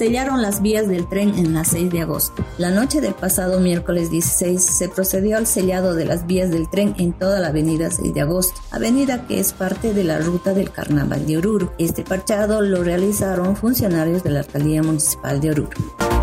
sellaron las vías del tren en la 6 de agosto. La noche del pasado miércoles 16 se procedió al sellado de las vías del tren en toda la avenida 6 de agosto, avenida que es parte de la ruta del Carnaval de Oruro. Este parchado lo realizaron funcionarios de la Alcaldía Municipal de Oruro.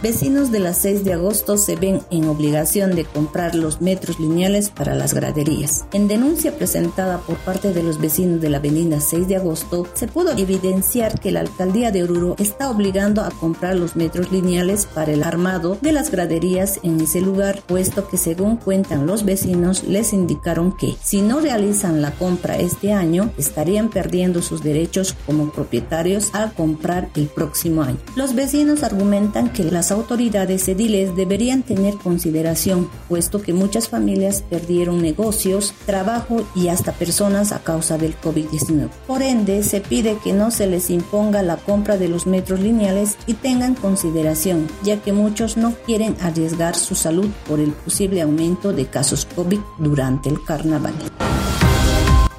Vecinos de la 6 de agosto se ven en obligación de comprar los metros lineales para las graderías. En denuncia presentada por parte de los vecinos de la avenida 6 de agosto, se pudo evidenciar que la alcaldía de Oruro está obligando a comprar los metros lineales para el armado de las graderías en ese lugar, puesto que según cuentan los vecinos les indicaron que si no realizan la compra este año, estarían perdiendo sus derechos como propietarios al comprar el próximo año. Los vecinos argumentan que las autoridades ediles deberían tener consideración, puesto que muchas familias perdieron negocios, trabajo y hasta personas a causa del COVID-19. Por ende, se pide que no se les imponga la compra de los metros lineales y tengan consideración, ya que muchos no quieren arriesgar su salud por el posible aumento de casos COVID durante el carnaval.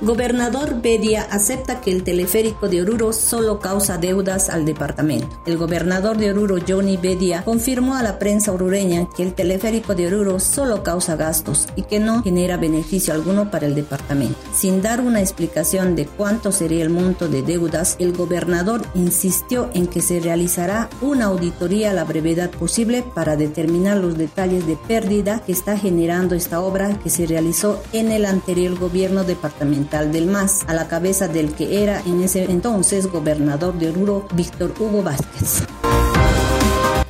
Gobernador Bedia acepta que el teleférico de Oruro solo causa deudas al departamento. El gobernador de Oruro, Johnny Bedia, confirmó a la prensa orureña que el teleférico de Oruro solo causa gastos y que no genera beneficio alguno para el departamento. Sin dar una explicación de cuánto sería el monto de deudas, el gobernador insistió en que se realizará una auditoría a la brevedad posible para determinar los detalles de pérdida que está generando esta obra que se realizó en el anterior gobierno departamental del MAS, a la cabeza del que era en ese entonces gobernador de Oruro, Víctor Hugo Vázquez.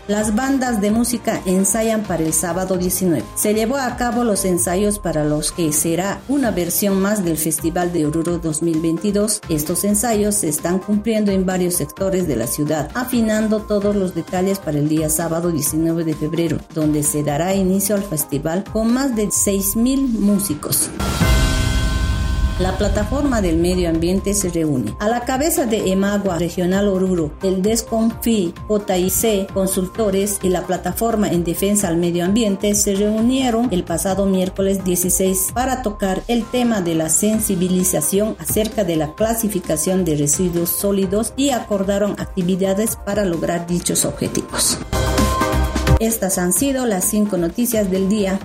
Las bandas de música ensayan para el sábado 19. Se llevó a cabo los ensayos para los que será una versión más del Festival de Oruro 2022. Estos ensayos se están cumpliendo en varios sectores de la ciudad, afinando todos los detalles para el día sábado 19 de febrero, donde se dará inicio al festival con más de 6.000 músicos la plataforma del medio ambiente se reúne. A la cabeza de Emagua Regional Oruro, el DESCONFI, JIC, consultores y la plataforma en defensa al medio ambiente se reunieron el pasado miércoles 16 para tocar el tema de la sensibilización acerca de la clasificación de residuos sólidos y acordaron actividades para lograr dichos objetivos. Estas han sido las cinco noticias del día.